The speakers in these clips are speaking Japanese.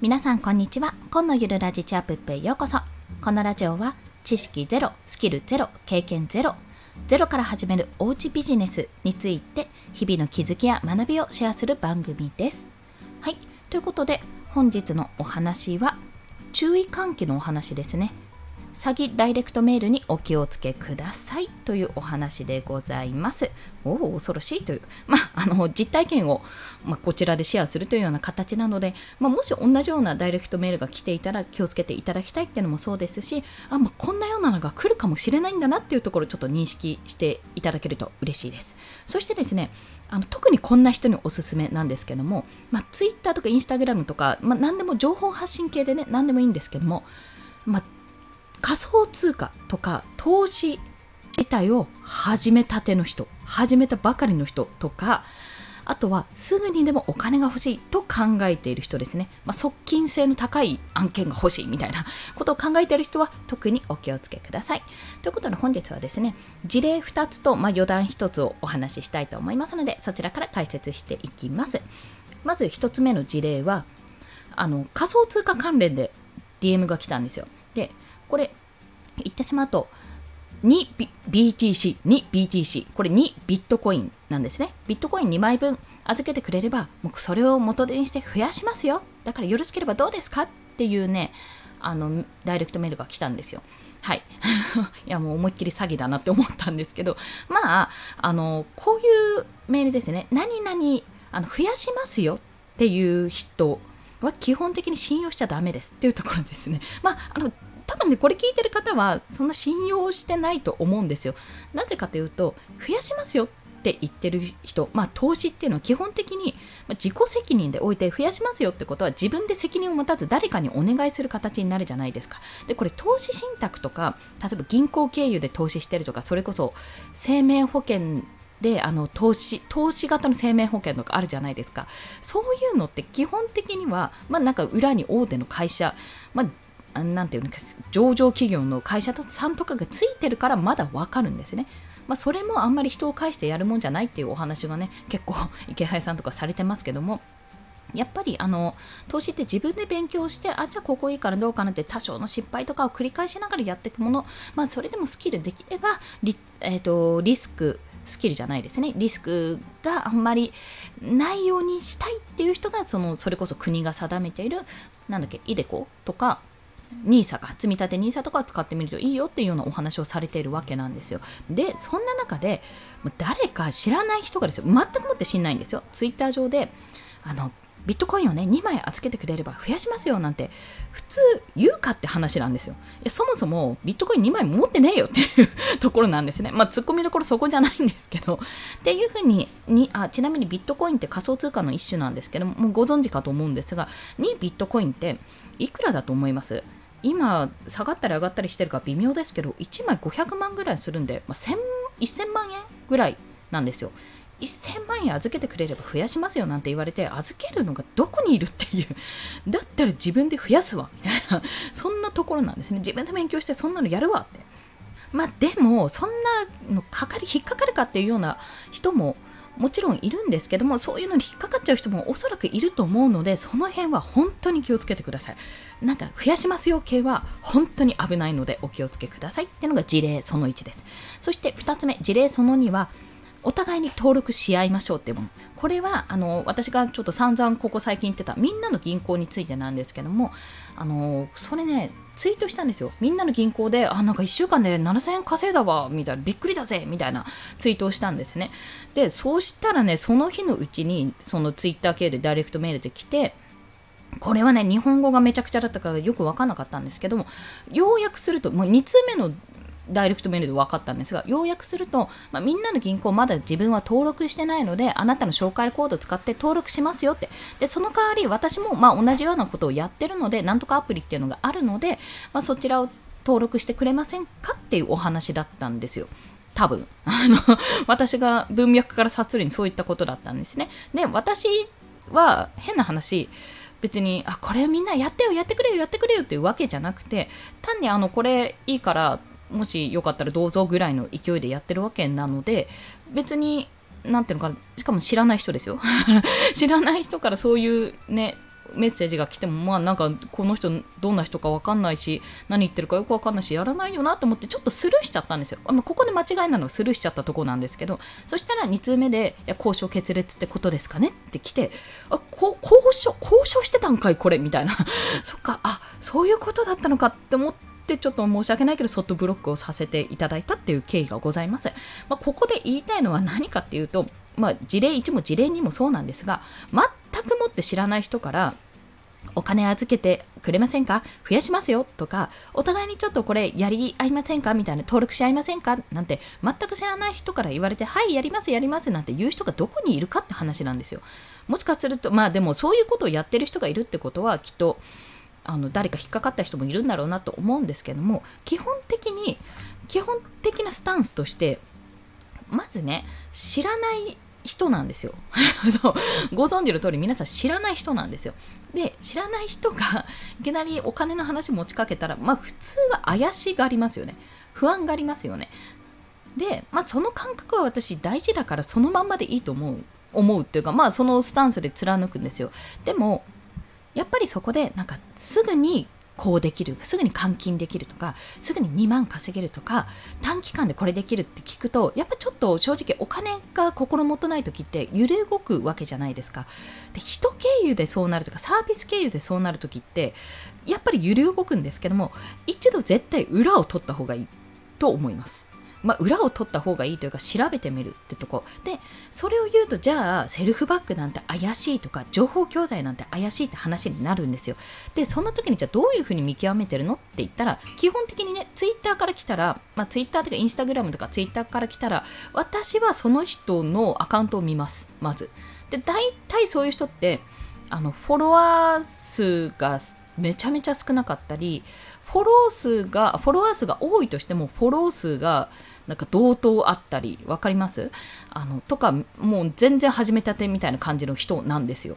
皆さんこんにちは。今のゆるラジチャップップへようこそ。このラジオは知識ゼロスキルゼロ経験ゼロゼロから始めるおうちビジネスについて日々の気づきや学びをシェアする番組です。はい。ということで本日のお話は注意喚起のお話ですね。詐欺ダイレクトメールにお気をつけくださいというお話でございます。おお、恐ろしいという、まあ、あの実体験を、まあ、こちらでシェアするというような形なので、まあ、もし同じようなダイレクトメールが来ていたら気をつけていただきたいっていうのもそうですし、あまあ、こんなようなのが来るかもしれないんだなっていうところをちょっと認識していただけると嬉しいです。そしてですね、あの特にこんな人におすすめなんですけども、まあ、Twitter とか Instagram とか、まあ、何でも情報発信系でね、何でもいいんですけども、まあ仮想通貨とか投資自体を始めたての人、始めたばかりの人とか、あとはすぐにでもお金が欲しいと考えている人ですね。まあ、側近性の高い案件が欲しいみたいなことを考えている人は特にお気をつけください。ということで本日はですね、事例2つと、まあ、余談1つをお話ししたいと思いますので、そちらから解説していきます。まず1つ目の事例は、あの仮想通貨関連で DM が来たんですよ。これ、言ってしまうと、2 BTC、2 BTC、これ2ビットコインなんですね。ビットコイン2枚分預けてくれれば、もうそれを元手にして増やしますよ。だからよろしければどうですかっていうね、あの、ダイレクトメールが来たんですよ。はい。いや、もう思いっきり詐欺だなって思ったんですけど、まあ、あの、こういうメールですね。何々、あの増やしますよっていう人は基本的に信用しちゃダメですっていうところですね。まあ、あの、分ね、これ聞いてる方はそんな信用してないと思うんですよ。なぜかというと、増やしますよって言ってる人、まあ投資っていうのは基本的に自己責任で置いて増やしますよってことは自分で責任を持たず誰かにお願いする形になるじゃないですか。で、これ投資信託とか、例えば銀行経由で投資してるとか、それこそ生命保険であの投資投資型の生命保険とかあるじゃないですかそういうのって基本的には、まあ、なんか裏に大手の会社、まあ、なんていうのか上場企業の会社さんとかがついてるからまだわかるんですね。まあ、それもあんまり人を介してやるもんじゃないっていうお話がね 結構池原さんとかされてますけども。やっぱりあの投資って自分で勉強してあじゃあここいいからどうかなって多少の失敗とかを繰り返しながらやっていくもの、まあ、それでもスキルできればリ,、えーと、リスクスキルじゃないですね。リスクがあんまりないようにしたいっていう人がそのそれこそ国が定めているなんだっけイデコとか NISA か、積み立て NISA とか使ってみるといいよっていうようなお話をされているわけなんですよ。で、そんな中で、誰か知らない人がですよ、全くもって知んないんですよ。ツイッター上で、あの、ビットコインをね、2枚預けてくれれば増やしますよなんて、普通言うかって話なんですよ。そもそもビットコイン2枚持ってねえよっていうところなんですね。まあ、突っ込みどころそこじゃないんですけど。っていうふうににあ、ちなみにビットコインって仮想通貨の一種なんですけども、もうご存知かと思うんですが、2ビットコインっていくらだと思います？今下がったり上がったりしてるか微妙ですけど1枚500万ぐらいするんで、まあ、1000万円ぐらいなんですよ。1000万円預けてくれれば増やしますよなんて言われて預けるのがどこにいるっていう。だったら自分で増やすわ。みたいなそんなところなんですね。自分で勉強してそんなのやるわって。まあでもそんなのかかり引っかかるかっていうような人ももちろんいるんですけどもそういうのに引っかかっちゃう人もおそらくいると思うのでその辺は本当に気をつけてください。なんか増やしますよ系は本当に危ないのでお気をつけください。っていうのが事例その1です。そして2つ目事例その2はお互いに登録し合いましょうっていうもの。これはあの私がちょっと散々ここ最近言ってたみんなの銀行についてなんですけども、あのそれね、ツイートしたんですよ。みんなの銀行で、あ、なんか1週間で7000円稼いだわ、みたいな、びっくりだぜ、みたいなツイートをしたんですね。で、そうしたらね、その日のうちに、そのツイッター系でダイレクトメールで来て、これはね、日本語がめちゃくちゃだったからよくわかんなかったんですけども、ようやくすると、もう2通目のダイレクトメールで分かったんですが、要約すると、まあ、みんなの銀行まだ自分は登録してないので、あなたの紹介コード使って登録しますよって。で、その代わり私もまあ同じようなことをやってるので、なんとかアプリっていうのがあるので、まあ、そちらを登録してくれませんかっていうお話だったんですよ。多分。あの、私が文脈から察するにそういったことだったんですね。で、私は変な話、別にあこれみんなやってよやってくれよやってくれよっていうわけじゃなくて単にあのこれいいからもしよかったらどうぞぐらいの勢いでやってるわけなので別に何ていうのかしかも知らない人ですよ。知らない人からそういうねメッセージが来てもまあなんかこの人どんな人か分かんないし何言ってるかよく分かんないしやらないよなと思ってちょっとスルーしちゃったんですよ、まあ、ここで間違いなのはスルーしちゃったとこなんですけどそしたら2通目でいや交渉決裂ってことですかねって来てあこ交渉交渉してたんかいこれみたいな。そっかあそういうことだったのかって思ってってちょっと申し訳ないけど、ソフトブロックをさせていただいたっていう経緯がございます。まあ、ここで言いたいのは何かっていうと、まあ、事例1も事例2もそうなんですが、全くもって知らない人から、お金預けてくれませんか？増やしますよとか、お互いにちょっとこれやり合いませんか？みたいな登録し合いませんか？なんて全く知らない人から言われて、はい、やります、やりますなんて言う人がどこにいるかって話なんですよ。もしかすると、まあでもそういうことをやってる人がいるってことはきっと、あの誰か引っかかった人もいるんだろうなと思うんですけども基本的に基本的なスタンスとしてまずね知らない人なんですよ。そうご存知の通り皆さん知らない人なんですよ。で知らない人がいきなりお金の話持ちかけたらまあ普通は怪しがありますよね。不安がありますよね。で、まあ、その感覚は私大事だからそのまんまでいいと思う思うっていうかまあそのスタンスで貫くんですよ。でもやっぱりそこでなんかすぐにこうできるすぐに換金できるとかすぐに2万稼げるとか短期間でこれできるって聞くとやっぱちょっと正直お金が心もとない時って揺れ動くわけじゃないですか。で人経由でそうなるとかサービス経由でそうなる時ってやっぱり揺れ動くんですけども一度絶対裏を取った方がいいと思います。まあ、裏を取った方がいいというか調べてみるってとこ。でそれを言うとじゃあセルフバッグなんて怪しいとか情報教材なんて怪しいって話になるんですよ。でそんな時にじゃあどういうふうに見極めてるのって言ったら基本的にねツイッターから来たら、まあ、ツイッターとかインスタグラムとかツイッターから来たら私はその人のアカウントを見ます。まず。で大体そういう人ってあのフォロワー数がめちゃめちゃ少なかったりフォロー数がフォロワー数が多いとしてもフォロー数がなんか同等あったり分かります？あのとかもう全然始めたてみたいな感じの人なんですよ。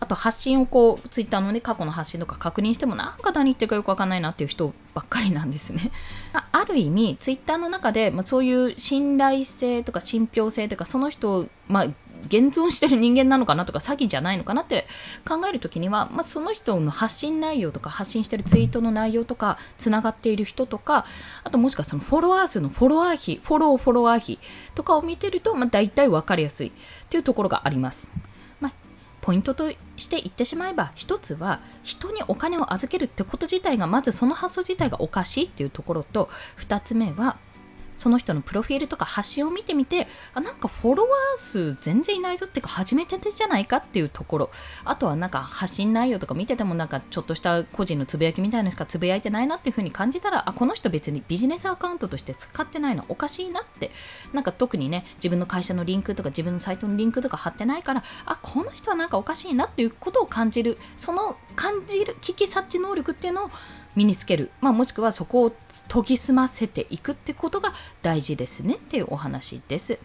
あと発信をこうツイッターのね過去の発信とか確認してもなんか何言ってるかよくわかんないなっていう人ばっかりなんですね。ある意味ツイッターの中で、まあ、そういう信頼性とか信憑性とかその人、まあ、現存してる人間なのかなとか詐欺じゃないのかなって考えるときには、まあ、その人の発信内容とか発信してるツイートの内容とかつながっている人とかあともしくはそのフォロワー数のフォロワー比フォローフォロワー比とかを見てると、まあ、大体分かりやすいっていうところがあります。まあ、ポイントとして言ってしまえば一つは人にお金を預けるってこと自体がまずその発想自体がおかしいっていうところと2つ目はその人のプロフィールとか発信を見てみてあなんかフォロワー数全然いないぞっていうか初めてじゃないかっていうところ。あとはなんか発信内容とか見ててもなんかちょっとした個人のつぶやきみたいなのしかつぶやいてないなっていう風に感じたらあこの人別にビジネスアカウントとして使ってないの。おかしいなって。なんか特にね自分の会社のリンクとか自分のサイトのリンクとか貼ってないからあこの人はなんかおかしいなっていうことを感じる。その感じる危機察知能力っていうのを身につける、まあ、もしくはそこを研ぎ澄ませていくってことが大事ですねっていうお話です。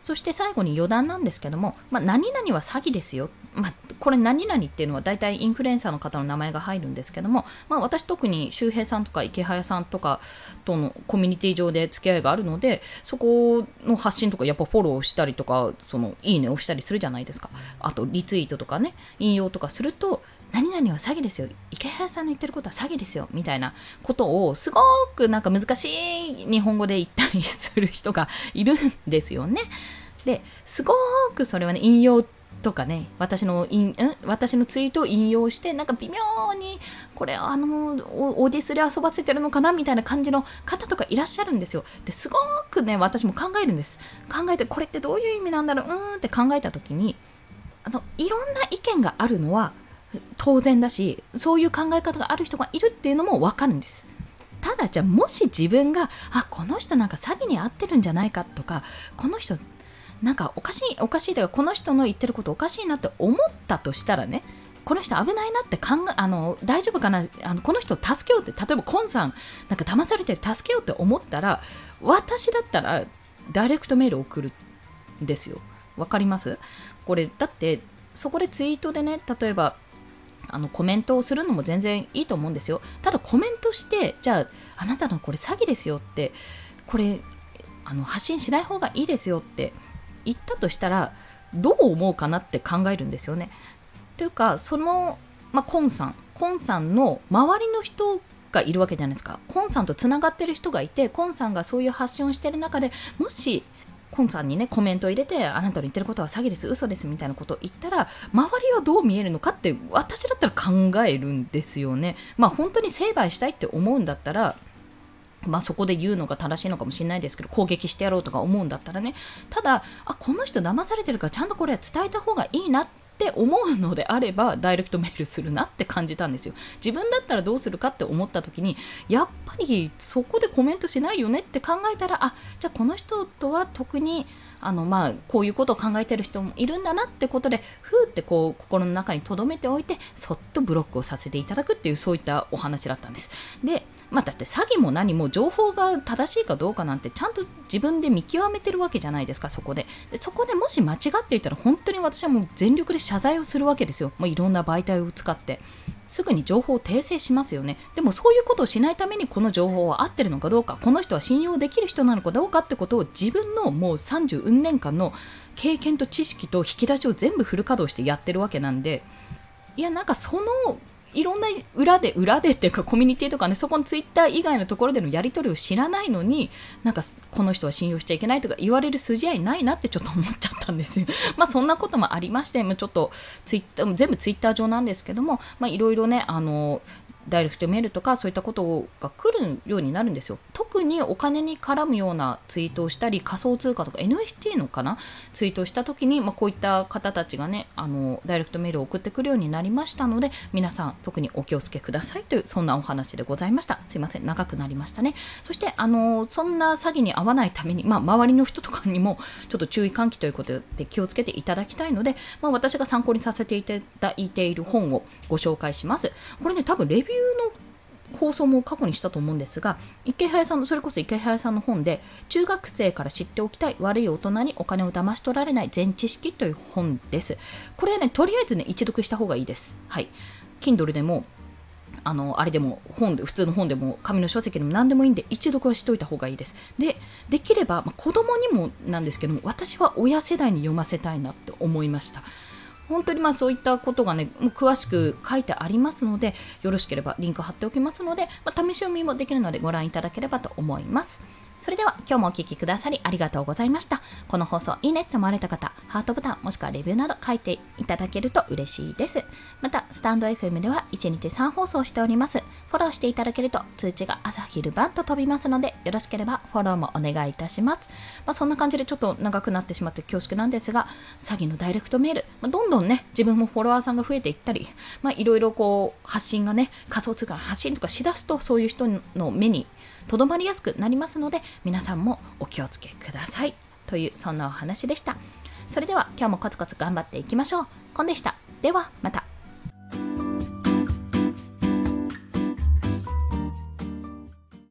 そして最後に余談なんですけども、まあ、何々は詐欺ですよ。まあ、これ何々っていうのは大体インフルエンサーの方の名前が入るんですけども、まあ、私特に周平さんとか池早さんとかとのコミュニティ上で付き合いがあるので、そこの発信とかやっぱフォローしたりとか、そのいいねをしたりするじゃないですか。あとリツイートとかね、引用とかすると、何々は詐欺ですよ。池原さんの言ってることは詐欺ですよ。みたいなことをすごくなんか難しい日本語で言ったりする人がいるんですよね。ですごくそれはね引用とかね私のん？私のツイートを引用してなんか微妙にこれあのオーディスで遊ばせてるのかなみたいな感じの方とかいらっしゃるんですよ。ですごくね私も考えるんです。考えてこれってどういう意味なんだろう？うーん？って考えた時にあのいろんな意見があるのは当然だしそういう考え方がある人がいるっていうのも分かるんです。ただじゃあもし自分があこの人なんか詐欺に遭ってるんじゃないかとかこの人なんかおかしいおかしいというかこの人の言ってることおかしいなって思ったとしたらねこの人危ないなって考えあの大丈夫かなあのこの人助けようって例えばコンさんなんか騙されてる助けようって思ったら私だったらダイレクトメール送るんですよ。わかります？これだってそこでツイートでね例えばあのコメントをするのも全然いいと思うんですよ。ただコメントして、じゃあ、あなたのこれ詐欺ですよって、これ、あの発信しない方がいいですよって言ったとしたら、どう思うかなって考えるんですよね。というか、そのまあ、コンさんコンさんの周りの人がいるわけじゃないですかコンさんとつながってる人がいてコンさんがそういう発信をしてる中でもしコンさんにねコメントを入れてあなたの言ってることは詐欺です嘘ですみたいなことを言ったら周りはどう見えるのかって私だったら考えるんですよね。まあ本当に成敗したいって思うんだったらまあそこで言うのが正しいのかもしれないですけど攻撃してやろうとか思うんだったらね。ただあこの人騙されてるからちゃんとこれは伝えた方がいいなってって思うのであればダイレクトメールするなって感じたんですよ。自分だったらどうするかって思った時にやっぱりそこでコメントしないよねって考えたらあじゃあこの人とは特にあのまあこういうことを考えてる人もいるんだなってことでふーってこう心の中に留めておいてそっとブロックをさせていただくっていうそういったお話だったんです。でまあ、だって詐欺も何も情報が正しいかどうかなんてちゃんと自分で見極めてるわけじゃないですか、そこで。でそこでもし間違っていたら本当に私はもう全力で謝罪をするわけですよ。もういろんな媒体を使って。すぐに情報を訂正しますよね。でもそういうことをしないためにこの情報は合ってるのかどうか、この人は信用できる人なのかどうかってことを自分のもう30運年間の経験と知識と引き出しを全部フル稼働してやってるわけなんで、いやなんかそのいろんな裏で裏でっていうかコミュニティとかねそこのツイッター以外のところでのやり取りを知らないのになんかこの人は信用しちゃいけないとか言われる筋合いないなってちょっと思っちゃったんですよ。まあそんなこともありましてちょっとツイッター全部ツイッター上なんですけどもまあいろいろねあのダイレクトメールとかそういったことが来るようになるんですよ。特にお金に絡むようなツイートをしたり仮想通貨とか NFT のかな？ツイートをした時に、まあ、こういった方たちがねあのダイレクトメールを送ってくるようになりましたので皆さん特にお気をつけくださいというそんなお話でございました。すいません長くなりましたね。そしてあのそんな詐欺に遭わないために、まあ、周りの人とかにもちょっと注意喚起ということで気をつけていただきたいので、まあ、私が参考にさせていただいている本をご紹介します。これね多分レビューの放送も過去にしたと思うんですが、池早さんの、それこそ池早さんの本で、中学生から知っておきたい悪い大人にお金を騙し取られない全知識という本です。これはね、とりあえずね、一読した方がいいです。はい。Kindle でも、あの、あれでも、本で、普通の本でも、紙の書籍でも何でもいいんで、一読はしといた方がいいです。で、できれば、まあ、子供にもなんですけども、私は親世代に読ませたいなって思いました。本当にまあそういったことがね、もう詳しく書いてありますので、よろしければリンク貼っておきますので、まあ、試し読みもできるのでご覧いただければと思います。それでは今日もお聴きくださりありがとうございました。この放送いいねって思われた方、ハートボタンもしくはレビューなど書いていただけると嬉しいです。また、スタンド FM では1日3放送しております。フォローしていただけると通知が朝昼晩と飛びますので、よろしければフォローもお願いいたします。まあ、そんな感じでちょっと長くなってしまって恐縮なんですが、詐欺のダイレクトメール、まあ、どんどんね、自分もフォロワーさんが増えていったり、まあ、いろいろこう、発信がね、仮想通貨の発信とかしだすと、そういう人の目にとどまりやすくなりますので皆さんもお気をつけください。というそんなお話でした。それでは今日もコツコツ頑張っていきましょう。コンでした。ではまた。